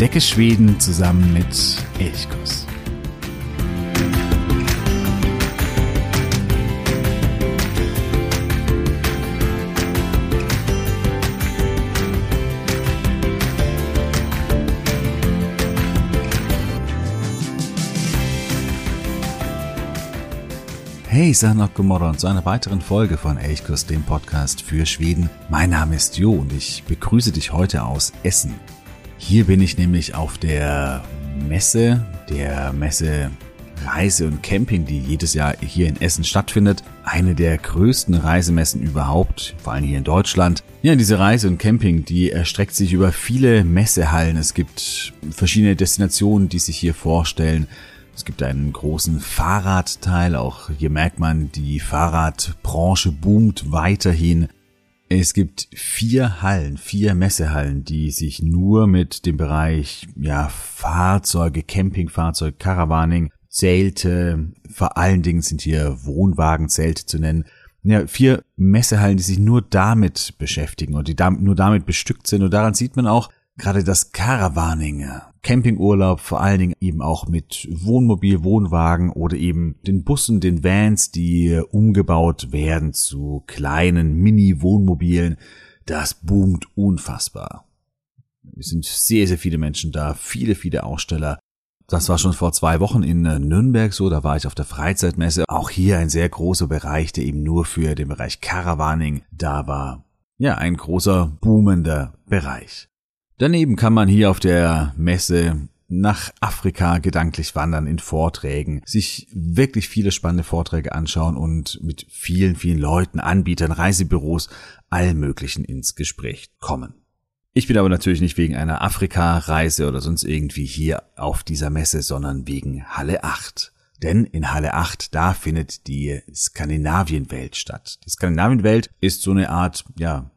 Entdecke Schweden zusammen mit Elchkuss. Hey, Sanok Gomorron zu einer weiteren Folge von Elchkurs, dem Podcast für Schweden. Mein Name ist Jo und ich begrüße dich heute aus Essen. Hier bin ich nämlich auf der Messe, der Messe Reise und Camping, die jedes Jahr hier in Essen stattfindet. Eine der größten Reisemessen überhaupt, vor allem hier in Deutschland. Ja, diese Reise und Camping, die erstreckt sich über viele Messehallen. Es gibt verschiedene Destinationen, die sich hier vorstellen. Es gibt einen großen Fahrradteil, auch hier merkt man, die Fahrradbranche boomt weiterhin. Es gibt vier Hallen, vier Messehallen, die sich nur mit dem Bereich ja, Fahrzeuge, Campingfahrzeuge, Caravaning, Zelte, vor allen Dingen sind hier Wohnwagenzelte zu nennen. Ja, vier Messehallen, die sich nur damit beschäftigen und die nur damit bestückt sind. Und daran sieht man auch, gerade das Caravaning, Campingurlaub, vor allen Dingen eben auch mit Wohnmobil, Wohnwagen oder eben den Bussen, den Vans, die umgebaut werden zu kleinen Mini-Wohnmobilen, das boomt unfassbar. Es sind sehr, sehr viele Menschen da, viele, viele Aussteller. Das war schon vor zwei Wochen in Nürnberg so, da war ich auf der Freizeitmesse. Auch hier ein sehr großer Bereich, der eben nur für den Bereich Caravaning da war. Ja, ein großer, boomender Bereich. Daneben kann man hier auf der Messe nach Afrika gedanklich wandern in Vorträgen, sich wirklich viele spannende Vorträge anschauen und mit vielen, vielen Leuten, Anbietern, Reisebüros, allen möglichen ins Gespräch kommen. Ich bin aber natürlich nicht wegen einer Afrika-Reise oder sonst irgendwie hier auf dieser Messe, sondern wegen Halle 8. Denn in Halle 8, da findet die Skandinavienwelt statt. Die Skandinavienwelt ist so eine Art, ja,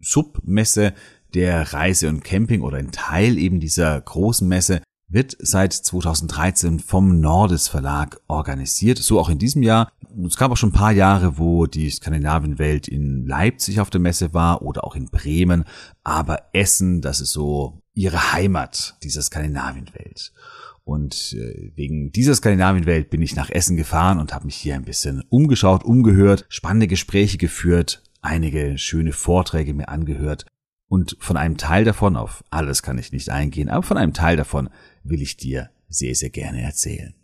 Submesse, der Reise und Camping oder ein Teil eben dieser großen Messe wird seit 2013 vom Nordes Verlag organisiert. So auch in diesem Jahr. Es gab auch schon ein paar Jahre, wo die Skandinavienwelt in Leipzig auf der Messe war oder auch in Bremen. Aber Essen, das ist so ihre Heimat, dieser Skandinavienwelt. Und äh, wegen dieser Skandinavienwelt bin ich nach Essen gefahren und habe mich hier ein bisschen umgeschaut, umgehört, spannende Gespräche geführt, einige schöne Vorträge mir angehört und von einem Teil davon, auf alles kann ich nicht eingehen, aber von einem Teil davon will ich dir sehr, sehr gerne erzählen.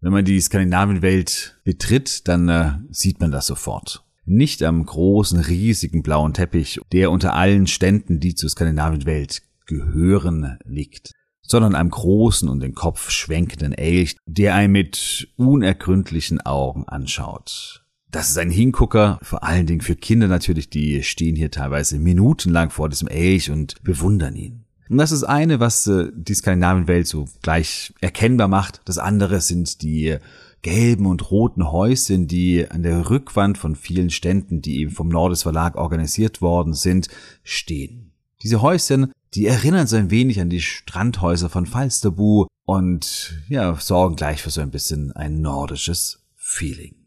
Wenn man die Skandinavienwelt betritt, dann äh, sieht man das sofort. Nicht am großen, riesigen blauen Teppich, der unter allen Ständen, die zur Skandinavienwelt gehören, liegt, sondern am großen und den Kopf schwenkenden Elch, der einen mit unergründlichen Augen anschaut. Das ist ein Hingucker, vor allen Dingen für Kinder natürlich, die stehen hier teilweise minutenlang vor diesem Elch und bewundern ihn. Und das ist eine, was äh, die Skandinavienwelt so gleich erkennbar macht. Das andere sind die gelben und roten Häuschen, die an der Rückwand von vielen Ständen, die eben vom Nordes Verlag organisiert worden sind, stehen. Diese Häuschen, die erinnern so ein wenig an die Strandhäuser von Falsterbu und ja, sorgen gleich für so ein bisschen ein nordisches Feeling.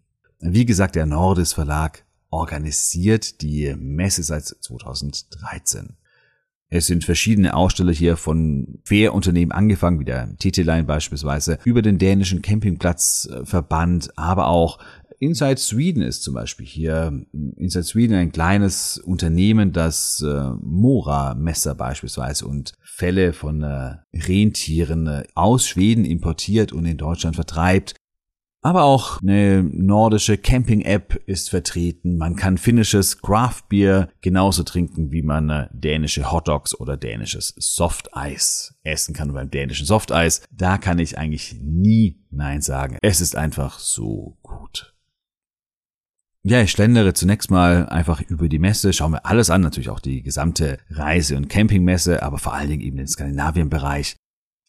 Wie gesagt, der Nordis Verlag organisiert die Messe seit 2013. Es sind verschiedene Aussteller hier von Fährunternehmen angefangen, wie der TT-Line beispielsweise, über den dänischen Campingplatzverband, aber auch Inside Sweden ist zum Beispiel hier Inside Sweden ein kleines Unternehmen, das äh, Mora-Messer beispielsweise und Fälle von äh, Rentieren äh, aus Schweden importiert und in Deutschland vertreibt. Aber auch eine nordische Camping-App ist vertreten. Man kann finnisches Craft Beer genauso trinken, wie man äh, dänische Hotdogs oder dänisches Softeis essen kann beim dänischen Softeis. Da kann ich eigentlich nie Nein sagen. Es ist einfach so gut. Ja, ich schlendere zunächst mal einfach über die Messe, schaue mir alles an, natürlich auch die gesamte Reise- und Campingmesse, aber vor allen Dingen eben den Skandinavien-Bereich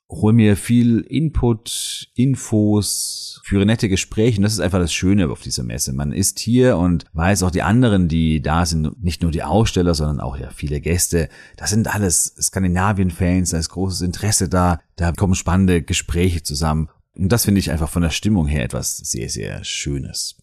hol mir viel Input, Infos, führe nette Gespräche. Und das ist einfach das Schöne auf dieser Messe. Man ist hier und weiß auch die anderen, die da sind, nicht nur die Aussteller, sondern auch ja viele Gäste. Das sind alles Skandinavien-Fans, da ist großes Interesse da, da kommen spannende Gespräche zusammen. Und das finde ich einfach von der Stimmung her etwas sehr, sehr Schönes.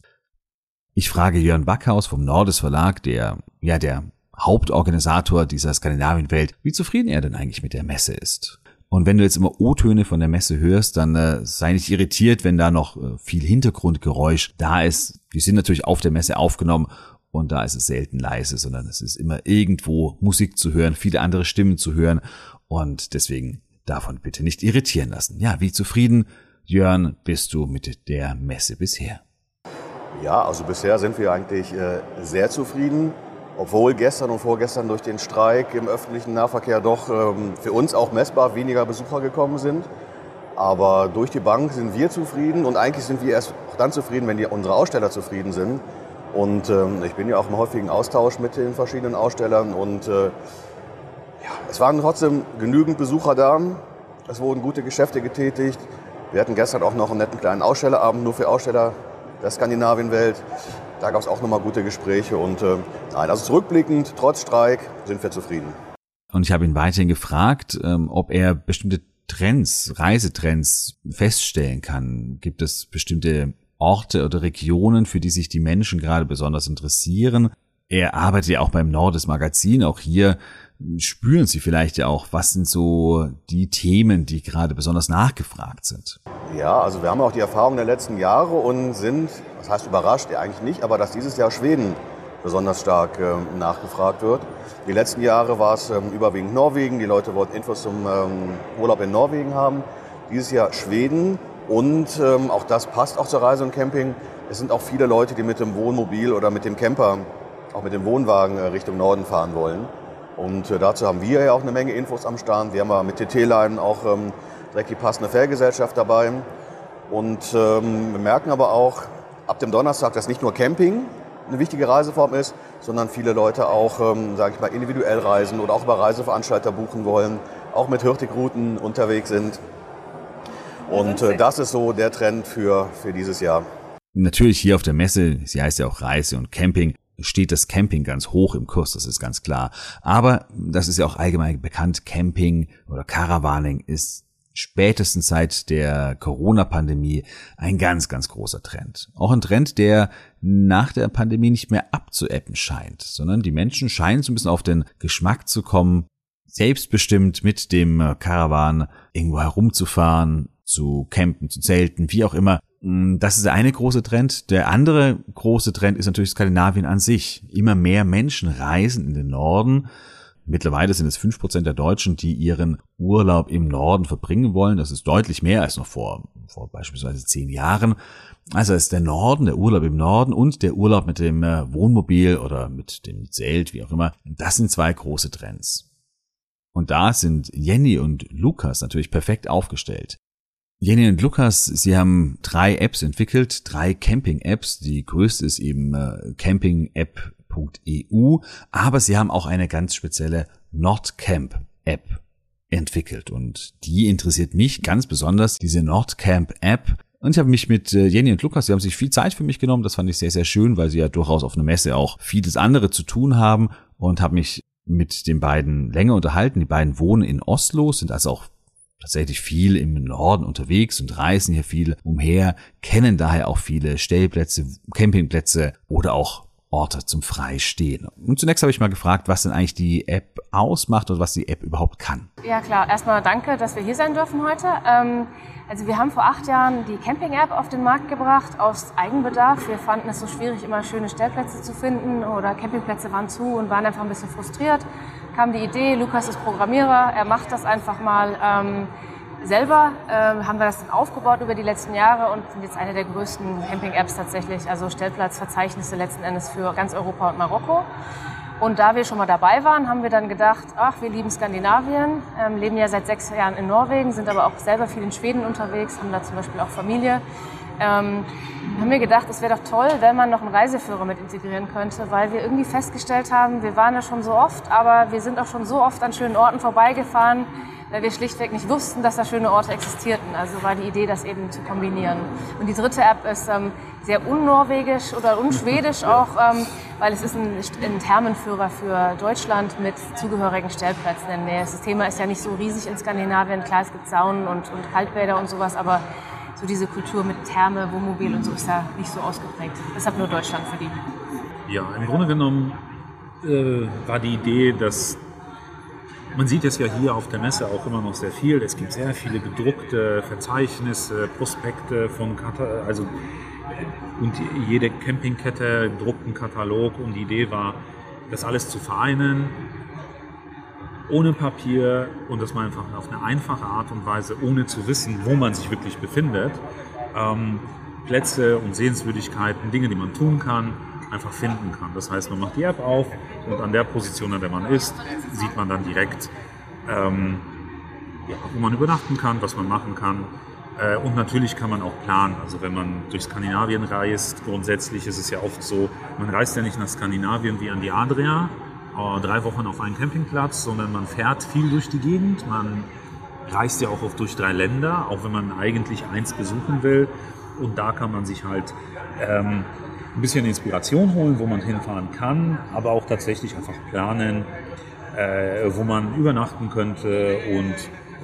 Ich frage Jörn Backhaus vom Nordes Verlag, der, ja, der Hauptorganisator dieser Skandinavienwelt, wie zufrieden er denn eigentlich mit der Messe ist. Und wenn du jetzt immer O-Töne von der Messe hörst, dann äh, sei nicht irritiert, wenn da noch äh, viel Hintergrundgeräusch da ist. Die sind natürlich auf der Messe aufgenommen und da ist es selten leise, sondern es ist immer irgendwo Musik zu hören, viele andere Stimmen zu hören und deswegen davon bitte nicht irritieren lassen. Ja, wie zufrieden, Jörn, bist du mit der Messe bisher? Ja, also bisher sind wir eigentlich äh, sehr zufrieden obwohl gestern und vorgestern durch den Streik im öffentlichen Nahverkehr doch ähm, für uns auch messbar weniger Besucher gekommen sind. Aber durch die Bank sind wir zufrieden und eigentlich sind wir erst dann zufrieden, wenn die, unsere Aussteller zufrieden sind. Und ähm, ich bin ja auch im häufigen Austausch mit den verschiedenen Ausstellern und äh, ja, es waren trotzdem genügend Besucher da. Es wurden gute Geschäfte getätigt. Wir hatten gestern auch noch einen netten kleinen Ausstellerabend nur für Aussteller der Skandinavienwelt. Da gab es auch nochmal gute Gespräche und äh, nein, also zurückblickend, trotz Streik, sind wir zufrieden. Und ich habe ihn weiterhin gefragt, ähm, ob er bestimmte Trends, Reisetrends feststellen kann. Gibt es bestimmte Orte oder Regionen, für die sich die Menschen gerade besonders interessieren? Er arbeitet ja auch beim Nordes Magazin. Auch hier spüren Sie vielleicht ja auch, was sind so die Themen, die gerade besonders nachgefragt sind? Ja, also wir haben auch die Erfahrung der letzten Jahre und sind, das heißt überrascht, ja eigentlich nicht, aber dass dieses Jahr Schweden besonders stark ähm, nachgefragt wird. Die letzten Jahre war es ähm, überwiegend Norwegen, die Leute wollten Infos zum ähm, Urlaub in Norwegen haben. Dieses Jahr Schweden und ähm, auch das passt auch zur Reise und Camping. Es sind auch viele Leute, die mit dem Wohnmobil oder mit dem Camper, auch mit dem Wohnwagen äh, Richtung Norden fahren wollen. Und äh, dazu haben wir ja auch eine Menge Infos am Start. Wir haben ja mit TT-Line auch ähm, direkt die passende Fährgesellschaft dabei. Und ähm, wir merken aber auch ab dem Donnerstag, dass nicht nur Camping eine wichtige Reiseform ist, sondern viele Leute auch, ähm, sage ich mal, individuell reisen oder auch über Reiseveranstalter buchen wollen, auch mit Hürtigrouten unterwegs sind. Und äh, das ist so der Trend für, für dieses Jahr. Natürlich hier auf der Messe, sie heißt ja auch Reise und Camping, steht das Camping ganz hoch im Kurs, das ist ganz klar. Aber das ist ja auch allgemein bekannt, Camping oder Caravaning ist spätestens seit der Corona-Pandemie ein ganz, ganz großer Trend. Auch ein Trend, der nach der Pandemie nicht mehr abzuebben scheint, sondern die Menschen scheinen so ein bisschen auf den Geschmack zu kommen, selbstbestimmt mit dem Caravan irgendwo herumzufahren, zu campen, zu zelten, wie auch immer. Mm, das ist der eine große Trend. Der andere große Trend ist natürlich Skandinavien an sich. Immer mehr Menschen reisen in den Norden. Mittlerweile sind es fünf Prozent der Deutschen, die ihren Urlaub im Norden verbringen wollen. Das ist deutlich mehr als noch vor, vor beispielsweise zehn Jahren. Also ist der Norden, der Urlaub im Norden und der Urlaub mit dem äh, Wohnmobil oder mit dem Zelt, wie auch immer. Das sind zwei große Trends. Und da sind Jenny und Lukas natürlich perfekt aufgestellt. Jenny und Lukas, sie haben drei Apps entwickelt, drei Camping-Apps. Die größte ist eben äh, campingapp.eu, aber sie haben auch eine ganz spezielle Nordcamp-App entwickelt und die interessiert mich ganz besonders, diese Nordcamp-App. Und ich habe mich mit äh, Jenny und Lukas, sie haben sich viel Zeit für mich genommen, das fand ich sehr, sehr schön, weil sie ja durchaus auf einer Messe auch vieles andere zu tun haben und habe mich mit den beiden länger unterhalten. Die beiden wohnen in Oslo, sind also auch tatsächlich viel im Norden unterwegs und reisen hier viel umher, kennen daher auch viele Stellplätze, Campingplätze oder auch Orte zum Freistehen. Und zunächst habe ich mal gefragt, was denn eigentlich die App ausmacht und was die App überhaupt kann. Ja klar, erstmal danke, dass wir hier sein dürfen heute. Ähm, also wir haben vor acht Jahren die Camping-App auf den Markt gebracht aus Eigenbedarf. Wir fanden es so schwierig, immer schöne Stellplätze zu finden oder Campingplätze waren zu und waren einfach ein bisschen frustriert kam die Idee, Lukas ist Programmierer, er macht das einfach mal ähm, selber. Ähm, haben wir das dann aufgebaut über die letzten Jahre und sind jetzt eine der größten Camping-Apps tatsächlich, also Stellplatzverzeichnisse letzten Endes für ganz Europa und Marokko. Und da wir schon mal dabei waren, haben wir dann gedacht, ach, wir lieben Skandinavien, ähm, leben ja seit sechs Jahren in Norwegen, sind aber auch selber viel in Schweden unterwegs, haben da zum Beispiel auch Familie. Ähm, haben wir gedacht, es wäre doch toll, wenn man noch einen Reiseführer mit integrieren könnte, weil wir irgendwie festgestellt haben, wir waren da schon so oft, aber wir sind auch schon so oft an schönen Orten vorbeigefahren, weil wir schlichtweg nicht wussten, dass da schöne Orte existierten. Also war die Idee, das eben zu kombinieren. Und die dritte App ist ähm, sehr unnorwegisch oder unschwedisch auch, ähm, weil es ist ein, ein Thermenführer für Deutschland mit zugehörigen Stellplätzen in der Nähe. Das Thema ist ja nicht so riesig in Skandinavien. Klar, es gibt Saunen und, und Kaltbäder und sowas, aber so diese Kultur mit Therme, Wohnmobil und so ist da nicht so ausgeprägt. Deshalb nur Deutschland für die. Ja, im Grunde genommen äh, war die Idee, dass man sieht es ja hier auf der Messe auch immer noch sehr viel. Es gibt sehr viele gedruckte Verzeichnisse, Prospekte von Kata also und jede Campingkette druckt einen Katalog und die Idee war, das alles zu vereinen, ohne Papier und dass man einfach auf eine einfache Art und Weise, ohne zu wissen, wo man sich wirklich befindet, ähm, Plätze und Sehenswürdigkeiten, Dinge, die man tun kann, einfach finden kann. Das heißt, man macht die App auf und an der Position, an der man ist, sieht man dann direkt, ähm, ja, wo man übernachten kann, was man machen kann. Äh, und natürlich kann man auch planen. Also wenn man durch Skandinavien reist, grundsätzlich ist es ja oft so, man reist ja nicht nach Skandinavien wie an die Adria, drei Wochen auf einen Campingplatz, sondern man fährt viel durch die Gegend. Man reist ja auch oft durch drei Länder, auch wenn man eigentlich eins besuchen will. Und da kann man sich halt ähm, ein bisschen Inspiration holen, wo man hinfahren kann, aber auch tatsächlich einfach planen, äh, wo man übernachten könnte und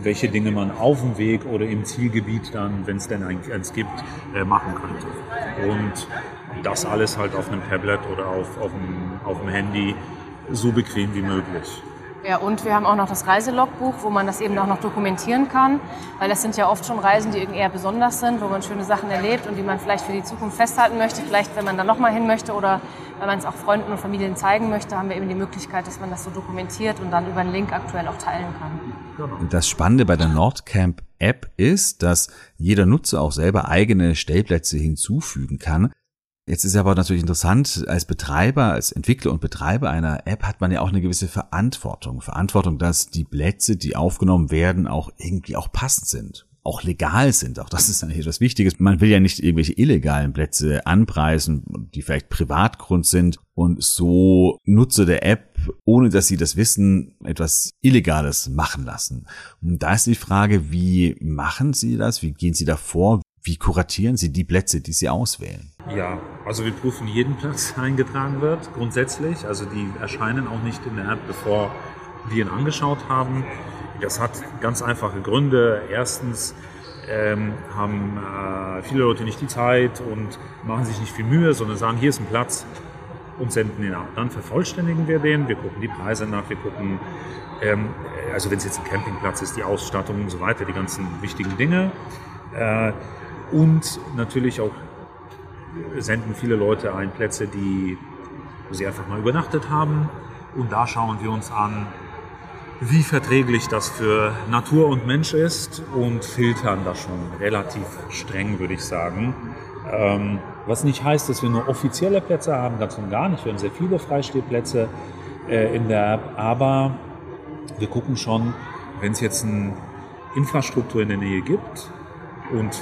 welche Dinge man auf dem Weg oder im Zielgebiet dann, wenn es denn eins gibt, äh, machen könnte. Und das alles halt auf einem Tablet oder auf, auf, dem, auf dem Handy so bequem wie möglich. Ja, und wir haben auch noch das Reiselogbuch, wo man das eben auch noch dokumentieren kann, weil das sind ja oft schon Reisen, die eher besonders sind, wo man schöne Sachen erlebt und die man vielleicht für die Zukunft festhalten möchte, vielleicht wenn man da nochmal hin möchte oder wenn man es auch Freunden und Familien zeigen möchte, haben wir eben die Möglichkeit, dass man das so dokumentiert und dann über einen Link aktuell auch teilen kann. Das Spannende bei der Nordcamp App ist, dass jeder Nutzer auch selber eigene Stellplätze hinzufügen kann. Jetzt ist aber natürlich interessant, als Betreiber, als Entwickler und Betreiber einer App hat man ja auch eine gewisse Verantwortung. Verantwortung, dass die Plätze, die aufgenommen werden, auch irgendwie auch passend sind auch legal sind. Auch das ist eigentlich etwas Wichtiges. Man will ja nicht irgendwelche illegalen Plätze anpreisen, die vielleicht Privatgrund sind und so Nutzer der App, ohne dass sie das wissen, etwas Illegales machen lassen. Und da ist die Frage, wie machen Sie das? Wie gehen Sie da vor? Wie kuratieren Sie die Plätze, die Sie auswählen? Ja, also wir prüfen jeden Platz, der eingetragen wird, grundsätzlich. Also die erscheinen auch nicht in der App, bevor wir ihn angeschaut haben. Das hat ganz einfache Gründe. Erstens ähm, haben äh, viele Leute nicht die Zeit und machen sich nicht viel Mühe, sondern sagen, hier ist ein Platz und senden ihn ab. Dann vervollständigen wir den, wir gucken die Preise nach, wir gucken, ähm, also wenn es jetzt ein Campingplatz ist, die Ausstattung und so weiter, die ganzen wichtigen Dinge. Äh, und natürlich auch senden viele Leute ein Plätze, die, wo sie einfach mal übernachtet haben. Und da schauen wir uns an, wie verträglich das für Natur und Mensch ist und filtern das schon relativ streng, würde ich sagen. Ähm, was nicht heißt, dass wir nur offizielle Plätze haben, ganz und gar nicht. Wir haben sehr viele Freistehplätze äh, in der App, aber wir gucken schon, wenn es jetzt eine Infrastruktur in der Nähe gibt und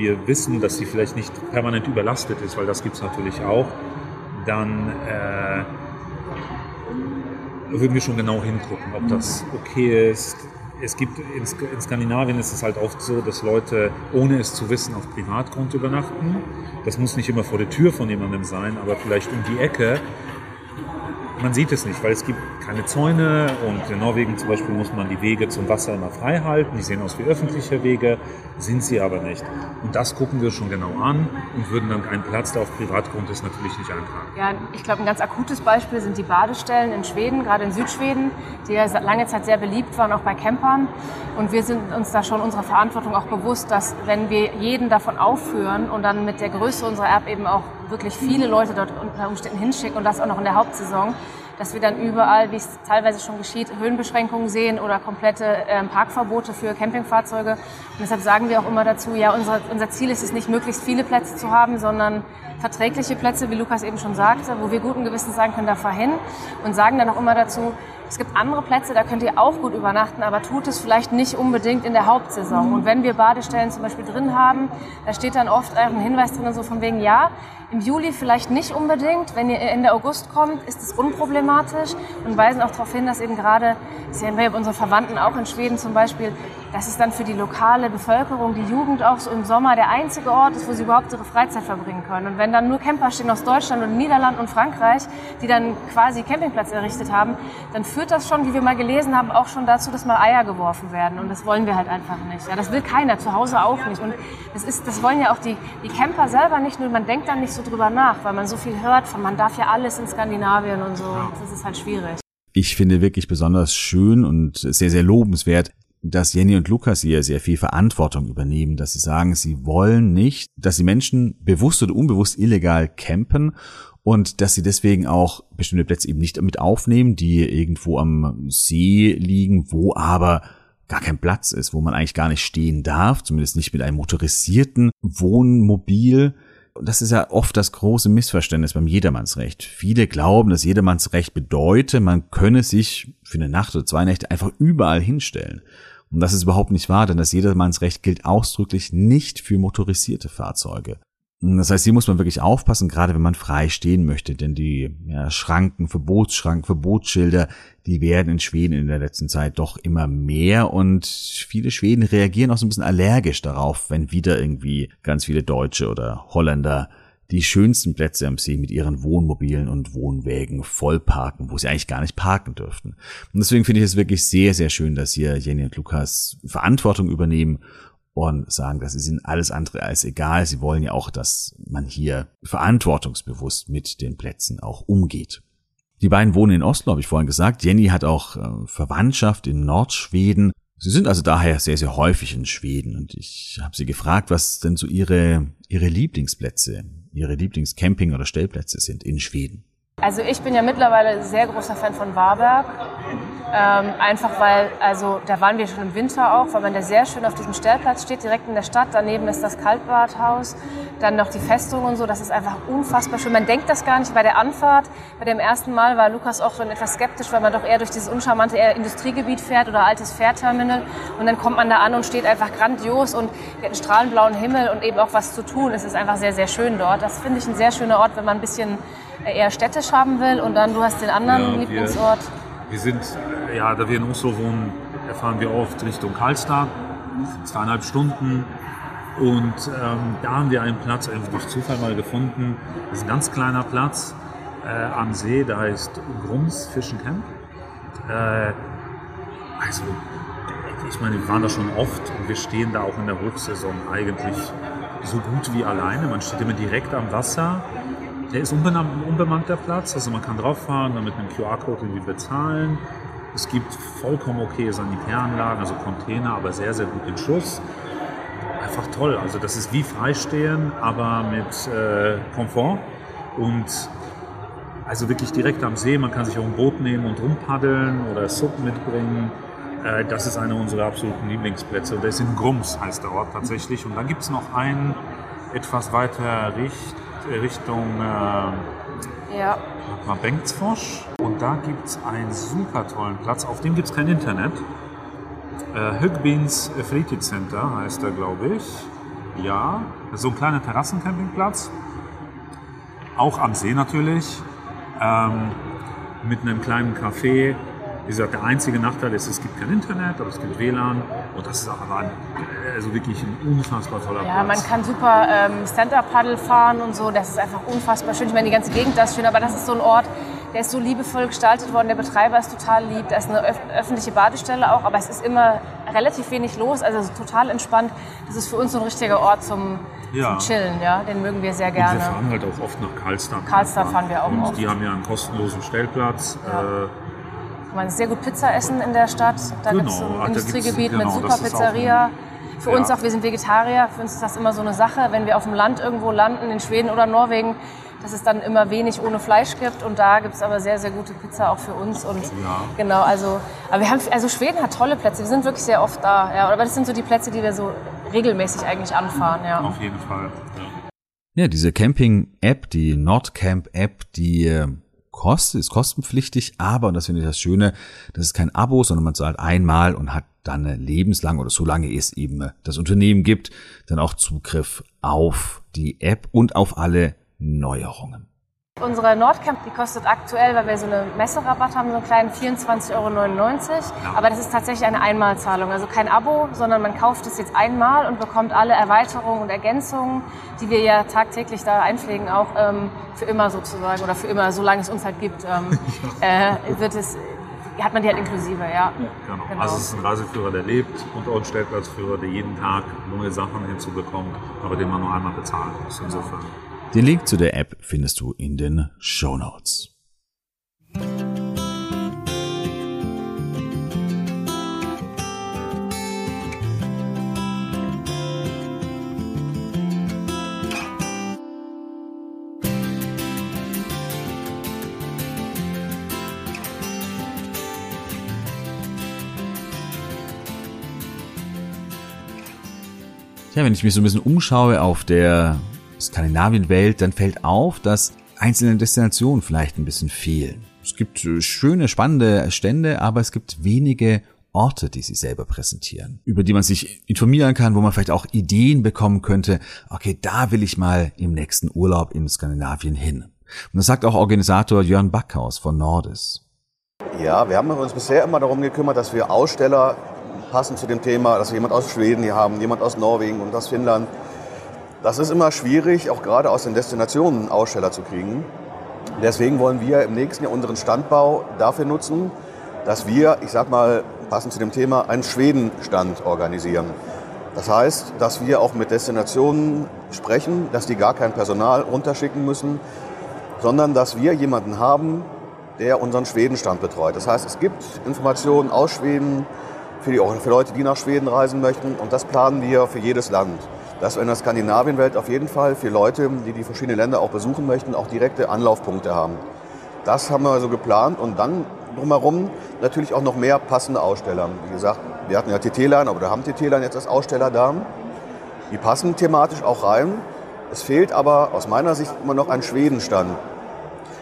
wir wissen, dass sie vielleicht nicht permanent überlastet ist, weil das gibt es natürlich auch, dann äh, würden wir schon genau hingucken, ob das okay ist. Es gibt in, Skandinavien ist es halt oft so, dass Leute ohne es zu wissen auf Privatgrund übernachten. Das muss nicht immer vor der Tür von jemandem sein, aber vielleicht um die Ecke man sieht es nicht, weil es gibt keine Zäune und in Norwegen zum Beispiel muss man die Wege zum Wasser immer frei halten. Die sehen aus wie öffentliche Wege, sind sie aber nicht. Und das gucken wir schon genau an und würden dann einen Platz, der auf Privatgrund ist, natürlich nicht eintragen. Ja, ich glaube, ein ganz akutes Beispiel sind die Badestellen in Schweden, gerade in Südschweden, die ja lange Zeit sehr beliebt waren, auch bei Campern. Und wir sind uns da schon unserer Verantwortung auch bewusst, dass wenn wir jeden davon aufführen und dann mit der Größe unserer App eben auch wirklich viele Leute dort unter Umständen hinschicken und das auch noch in der Hauptsaison, dass wir dann überall, wie es teilweise schon geschieht, Höhenbeschränkungen sehen oder komplette ähm, Parkverbote für Campingfahrzeuge. Und deshalb sagen wir auch immer dazu, ja, unser, unser Ziel ist es nicht, möglichst viele Plätze zu haben, sondern verträgliche Plätze, wie Lukas eben schon sagte, wo wir guten Gewissens sagen können, da fahr hin und sagen dann auch immer dazu, es gibt andere Plätze, da könnt ihr auch gut übernachten, aber tut es vielleicht nicht unbedingt in der Hauptsaison. Und wenn wir Badestellen zum Beispiel drin haben, da steht dann oft ein Hinweis drin, so von wegen, ja, im Juli vielleicht nicht unbedingt. Wenn ihr Ende August kommt, ist es unproblematisch und weisen auch darauf hin, dass eben gerade, das sehen wir unsere Verwandten auch in Schweden zum Beispiel, dass es dann für die lokale Bevölkerung, die Jugend auch so im Sommer der einzige Ort ist, wo sie überhaupt ihre Freizeit verbringen können. Und wenn dann nur Camper stehen aus Deutschland und Niederlanden und Frankreich, die dann quasi Campingplatz errichtet haben, dann führt das schon, wie wir mal gelesen haben, auch schon dazu, dass mal Eier geworfen werden. Und das wollen wir halt einfach nicht. Ja, das will keiner, zu Hause auch nicht. Und das, ist, das wollen ja auch die, die Camper selber nicht, nur man denkt dann nicht so drüber nach, weil man so viel hört von, man darf ja alles in Skandinavien und so. Das ist halt schwierig. Ich finde wirklich besonders schön und sehr, sehr lobenswert, dass Jenny und Lukas hier sehr viel Verantwortung übernehmen, dass sie sagen, sie wollen nicht, dass die Menschen bewusst oder unbewusst illegal campen und dass sie deswegen auch bestimmte Plätze eben nicht mit aufnehmen, die irgendwo am See liegen, wo aber gar kein Platz ist, wo man eigentlich gar nicht stehen darf, zumindest nicht mit einem motorisierten Wohnmobil. Und das ist ja oft das große Missverständnis beim Jedermannsrecht. Viele glauben, dass Jedermannsrecht bedeutet, man könne sich für eine Nacht oder zwei Nächte einfach überall hinstellen. Und das ist überhaupt nicht wahr, denn das Jedermannsrecht gilt ausdrücklich nicht für motorisierte Fahrzeuge. Das heißt, hier muss man wirklich aufpassen, gerade wenn man frei stehen möchte, denn die ja, Schranken, Verbotsschranken, Verbotsschilder, die werden in Schweden in der letzten Zeit doch immer mehr und viele Schweden reagieren auch so ein bisschen allergisch darauf, wenn wieder irgendwie ganz viele Deutsche oder Holländer die schönsten Plätze am See mit ihren Wohnmobilen und Wohnwägen vollparken, wo sie eigentlich gar nicht parken dürften. Und deswegen finde ich es wirklich sehr, sehr schön, dass hier Jenny und Lukas Verantwortung übernehmen und sagen, das ist ihnen alles andere als egal. Sie wollen ja auch, dass man hier verantwortungsbewusst mit den Plätzen auch umgeht. Die beiden wohnen in Oslo, habe ich vorhin gesagt. Jenny hat auch äh, Verwandtschaft in Nordschweden. Sie sind also daher sehr, sehr häufig in Schweden und ich habe sie gefragt, was denn so ihre, ihre Lieblingsplätze, ihre Lieblingscamping- oder Stellplätze sind in Schweden. Also ich bin ja mittlerweile sehr großer Fan von Warberg. Ähm, einfach weil, also da waren wir schon im Winter auch, weil man da sehr schön auf diesem Stellplatz steht, direkt in der Stadt. Daneben ist das Kaltbadhaus, dann noch die Festung und so. Das ist einfach unfassbar schön. Man denkt das gar nicht bei der Anfahrt. Bei dem ersten Mal war Lukas auch schon etwas skeptisch, weil man doch eher durch dieses uncharmante eher Industriegebiet fährt oder altes Fährterminal. Und dann kommt man da an und steht einfach grandios und hat einen strahlenblauen Himmel und eben auch was zu tun. Es ist einfach sehr, sehr schön dort. Das finde ich ein sehr schöner Ort, wenn man ein bisschen eher städtisch haben will. Und dann, du hast den anderen ja, Lieblingsort. Wir, wir sind, ja, da wir in Oslo wohnen, fahren wir oft Richtung Karlstad, zweieinhalb Stunden. Und ähm, da haben wir einen Platz einfach durch Zufall mal gefunden. Das ist ein ganz kleiner Platz äh, am See, der heißt Grums Fischen Camp. Äh, also, ich meine, wir waren da schon oft und wir stehen da auch in der Hochsaison eigentlich so gut wie alleine. Man steht immer direkt am Wasser der ist unbemannt, der Platz, also man kann drauf fahren, dann mit einem QR-Code irgendwie bezahlen. Es gibt vollkommen okay Sanitäranlagen, also Container, aber sehr, sehr gut in Schuss. Einfach toll, also das ist wie Freistehen, aber mit äh, Komfort und also wirklich direkt am See. Man kann sich auch ein Boot nehmen und rumpaddeln oder Sub mitbringen. Äh, das ist einer unserer absoluten Lieblingsplätze. Und der ist in Grums, heißt der Ort tatsächlich. Und dann gibt es noch einen etwas weiter Richt Richtung äh, ja. Bengtsfors. Und da gibt es einen super tollen Platz. Auf dem gibt es kein Internet. Äh, Högbins Center heißt er, glaube ich. Ja, so ein kleiner Terrassencampingplatz. Auch am See natürlich. Ähm, mit einem kleinen Café, wie gesagt, der einzige Nachteil ist, es gibt kein Internet, aber es gibt WLAN und das ist aber ein, also wirklich ein unfassbar toller ja, Platz. Ja, man kann super ähm, Stand-Up-Paddle fahren und so, das ist einfach unfassbar schön. Ich meine, die ganze Gegend da ist schön, aber das ist so ein Ort, der ist so liebevoll gestaltet worden, der Betreiber ist total lieb, da ist eine öf öffentliche Badestelle auch, aber es ist immer relativ wenig los, also total entspannt. Das ist für uns so ein richtiger Ort zum, ja. zum Chillen, ja, den mögen wir sehr gerne. Und wir fahren halt auch oft nach Karlstad. Karlstad fahren wir auch und oft. die haben ja einen kostenlosen Stellplatz. Ja. Äh, man kann sehr gut Pizza essen in der Stadt. Da genau. gibt es ein Industriegebiet genau, mit super Pizzeria. Für ja. uns auch, wir sind Vegetarier, für uns ist das immer so eine Sache, wenn wir auf dem Land irgendwo landen, in Schweden oder Norwegen, dass es dann immer wenig ohne Fleisch gibt und da gibt es aber sehr, sehr gute Pizza auch für uns und ja. genau, also, aber wir haben, also Schweden hat tolle Plätze, wir sind wirklich sehr oft da, ja, aber das sind so die Plätze, die wir so regelmäßig eigentlich anfahren, ja. Auf jeden Fall, ja. Ja, diese Camping-App, die Nordcamp-App, die äh, kostet, ist kostenpflichtig, aber, und das finde ich das Schöne, das ist kein Abo, sondern man zahlt einmal und hat dann lebenslang oder solange es eben das Unternehmen gibt, dann auch Zugriff auf die App und auf alle Neuerungen. Unsere Nordcamp, die kostet aktuell, weil wir so eine Messerabatt haben, so einen kleinen 24,99 Euro. Aber das ist tatsächlich eine Einmalzahlung, also kein Abo, sondern man kauft es jetzt einmal und bekommt alle Erweiterungen und Ergänzungen, die wir ja tagtäglich da einpflegen, auch ähm, für immer sozusagen oder für immer, solange es uns halt gibt, ähm, äh, wird es hat man die halt inklusive, ja. Genau. genau. Also es ist ein Reiseführer, der lebt und auch ein Stellplatzführer, der jeden Tag neue Sachen hinzubekommt, aber den man nur einmal bezahlen muss. Insofern. Den Link zu der App findest du in den Show Notes. Ja, wenn ich mich so ein bisschen umschaue auf der Skandinavienwelt, dann fällt auf, dass einzelne Destinationen vielleicht ein bisschen fehlen. Es gibt äh, schöne, spannende Stände, aber es gibt wenige Orte, die sie selber präsentieren, über die man sich informieren kann, wo man vielleicht auch Ideen bekommen könnte, okay, da will ich mal im nächsten Urlaub in Skandinavien hin. Und das sagt auch Organisator Jörn Backhaus von Nordis. Ja, wir haben uns bisher immer darum gekümmert, dass wir Aussteller passend zu dem Thema, dass wir jemand aus Schweden hier haben, jemand aus Norwegen und aus Finnland. Das ist immer schwierig, auch gerade aus den Destinationen Aussteller zu kriegen. Deswegen wollen wir im nächsten Jahr unseren Standbau dafür nutzen, dass wir, ich sag mal, passend zu dem Thema, einen Schwedenstand organisieren. Das heißt, dass wir auch mit Destinationen sprechen, dass die gar kein Personal runterschicken müssen, sondern dass wir jemanden haben, der unseren Schwedenstand betreut. Das heißt, es gibt Informationen aus Schweden, für, die, für Leute, die nach Schweden reisen möchten. Und das planen wir für jedes Land. Dass wir in der Skandinavienwelt auf jeden Fall für Leute, die die verschiedenen Länder auch besuchen möchten, auch direkte Anlaufpunkte haben. Das haben wir so geplant und dann drumherum natürlich auch noch mehr passende Aussteller. Wie gesagt, wir hatten ja TT-Line, aber wir haben TT-Line jetzt als Aussteller da. Die passen thematisch auch rein. Es fehlt aber aus meiner Sicht immer noch ein Schwedenstand.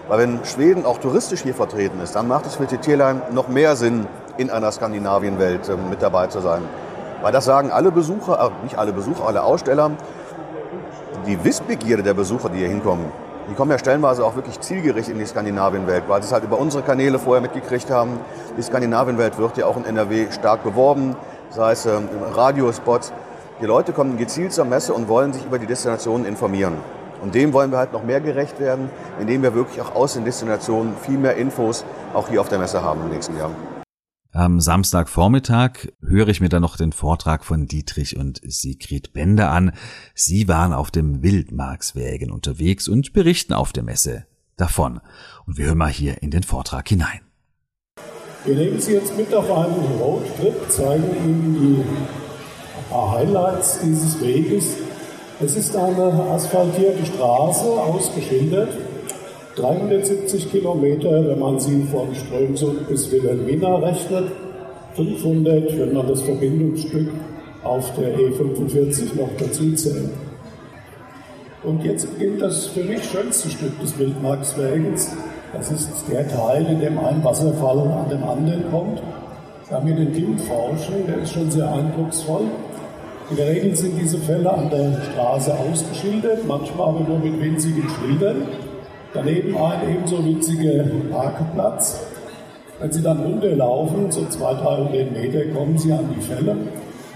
Weil wenn Schweden auch touristisch hier vertreten ist, dann macht es für TT-Line noch mehr Sinn, in einer Skandinavienwelt ähm, mit dabei zu sein. Weil das sagen alle Besucher, äh, nicht alle Besucher, alle Aussteller, die Wissbegierde der Besucher, die hier hinkommen, die kommen ja stellenweise auch wirklich zielgerichtet in die Skandinavienwelt, weil sie es halt über unsere Kanäle vorher mitgekriegt haben. Die Skandinavienwelt wird ja auch in NRW stark beworben, sei es ähm, Radiospots. Die Leute kommen gezielt zur Messe und wollen sich über die Destinationen informieren. Und dem wollen wir halt noch mehr gerecht werden, indem wir wirklich auch aus den Destinationen viel mehr Infos auch hier auf der Messe haben im nächsten Jahr. Am Samstagvormittag höre ich mir dann noch den Vortrag von Dietrich und Sigrid Bender an. Sie waren auf dem Wildmarkswägen unterwegs und berichten auf der Messe davon. Und wir hören mal hier in den Vortrag hinein. Wir nehmen Sie jetzt mit auf einen Roadtrip, zeigen Ihnen die Highlights dieses Weges. Es ist eine asphaltierte Straße, ausgeschildert. 370 Kilometer, wenn man sie von Strömsund bis Wilhelmina rechnet, 500, wenn man das Verbindungsstück auf der E45 noch dazu zählt. Und jetzt beginnt das für mich schönste Stück des Wildmarkswegens. Das ist der Teil, in dem ein Wasserfall an den anderen kommt. Wir haben hier den Glimmforschen, der ist schon sehr eindrucksvoll. In der Regel sind diese Fälle an der Straße ausgeschildert, manchmal aber nur mit winzigen Schildern. Daneben ein ebenso winziger Parkplatz. Wenn Sie dann runterlaufen, so 200, 300 Meter, kommen Sie an die Fälle.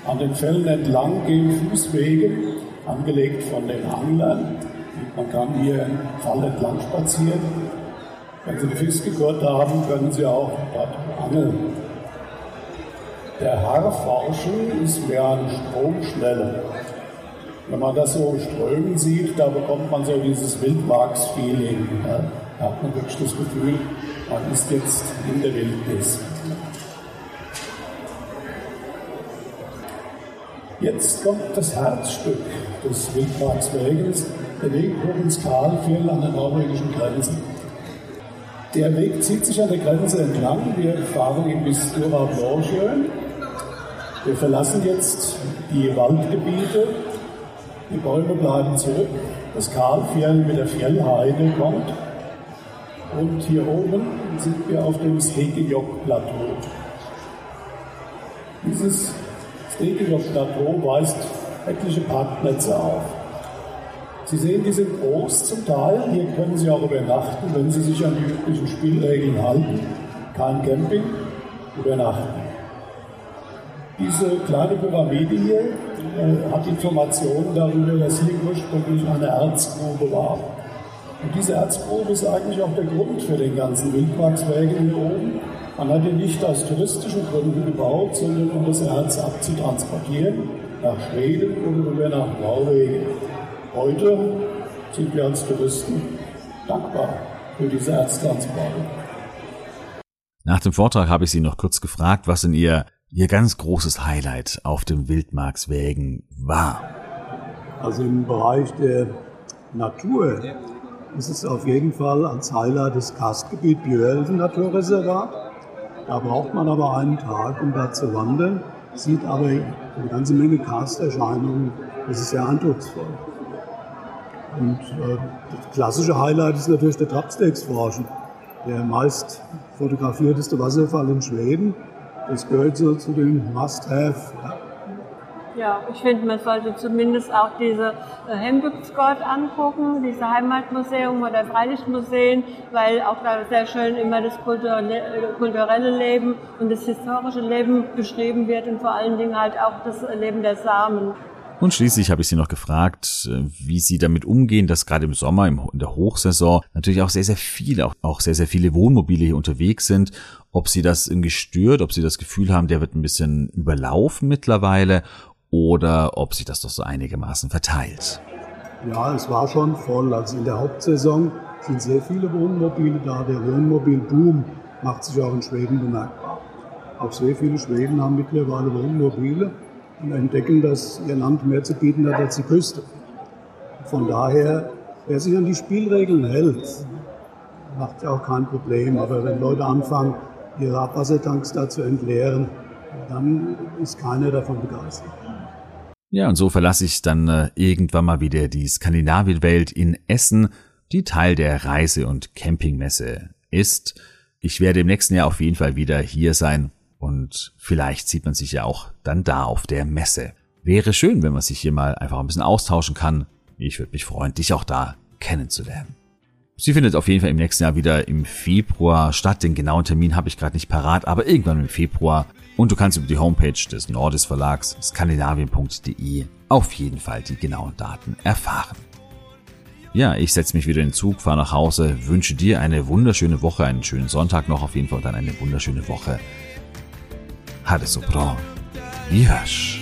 An den Fällen entlang gehen Fußwege, angelegt von den Anglern. Man kann hier im Fall entlang spazieren. Wenn Sie eine Fiskegurt haben, können Sie auch dort angeln. Der Haarforschen ist mehr eine Stromschnelle. Wenn man das so strömen sieht, da bekommt man so dieses Wildmarks-Feeling. Ja. Da hat man wirklich das Gefühl, man ist jetzt in der Wildnis. Jetzt kommt das Herzstück des Wildmarksweges, der Weg hoch ins Karlfjell an der norwegischen Grenze. Der Weg zieht sich an der Grenze entlang. Wir fahren ihn bis Dora Blauschön. Wir verlassen jetzt die Waldgebiete die Bäume bleiben zurück. Das Kahlfjell mit der Fjellheide kommt. Und hier oben sind wir auf dem Stekejock-Plateau. Dieses Stekejock-Plateau weist etliche Parkplätze auf. Sie sehen, die sind groß zum Teil. Hier können Sie auch übernachten, wenn Sie sich an die üblichen Spielregeln halten. Kein Camping, übernachten. Diese kleine Pyramide hier äh, hat Informationen darüber, dass hier ursprünglich eine Erzgrube war. Und diese Erzgrube ist eigentlich auch der Grund für den ganzen Wildparkswägen hier oben. Man hat ihn nicht aus touristischen Gründen gebaut, sondern um das Erz abzutransportieren nach Schweden oder rüber nach Norwegen. Heute sind wir als Touristen dankbar für diese Erztransporte. Nach dem Vortrag habe ich Sie noch kurz gefragt, was in Ihr, Ihr ganz großes Highlight auf dem Wildmarkswägen war. Also im Bereich der Natur ist es auf jeden Fall als Highlight das Karstgebiet Björlsen Naturreservat. Da braucht man aber einen Tag, um da zu wandern, sieht aber eine ganze Menge Karsterscheinungen. Das ist sehr eindrucksvoll. Und äh, das klassische Highlight ist natürlich der Trapstegsforschen, der meist fotografierteste Wasserfall in Schweden. Das gehört so zu den Must-Have. Ja, ich finde, man sollte zumindest auch diese äh, Hembygdsgott angucken, diese Heimatmuseum oder Freilichtmuseen, weil auch da sehr schön immer das äh, kulturelle Leben und das historische Leben beschrieben wird und vor allen Dingen halt auch das Leben der Samen. Und schließlich habe ich sie noch gefragt, äh, wie sie damit umgehen, dass gerade im Sommer, in der Hochsaison, natürlich auch sehr, sehr viele, auch sehr, sehr viele Wohnmobile hier unterwegs sind. Ob sie das irgendwie stört, ob sie das Gefühl haben, der wird ein bisschen überlaufen mittlerweile oder ob sich das doch so einigermaßen verteilt. Ja, es war schon voll. Also in der Hauptsaison sind sehr viele Wohnmobile da. Der Wohnmobilboom macht sich auch in Schweden bemerkbar. Auch sehr viele Schweden haben mittlerweile Wohnmobile und entdecken, dass ihr Land mehr zu bieten hat als die Küste. Von daher, wer sich an die Spielregeln hält, macht ja auch kein Problem. Aber wenn Leute anfangen, ihre Abwassertanks da zu entleeren, dann ist keiner davon begeistert. Ja, und so verlasse ich dann äh, irgendwann mal wieder die Skandinavienwelt in Essen, die Teil der Reise- und Campingmesse ist. Ich werde im nächsten Jahr auf jeden Fall wieder hier sein und vielleicht sieht man sich ja auch dann da auf der Messe. Wäre schön, wenn man sich hier mal einfach ein bisschen austauschen kann. Ich würde mich freuen, dich auch da kennenzulernen. Sie findet auf jeden Fall im nächsten Jahr wieder im Februar statt. Den genauen Termin habe ich gerade nicht parat, aber irgendwann im Februar. Und du kannst über die Homepage des Nordis Verlags skandinavien.de auf jeden Fall die genauen Daten erfahren. Ja, ich setze mich wieder in den Zug, fahre nach Hause, wünsche dir eine wunderschöne Woche, einen schönen Sonntag noch auf jeden Fall und dann eine wunderschöne Woche. هر سپران بیهش.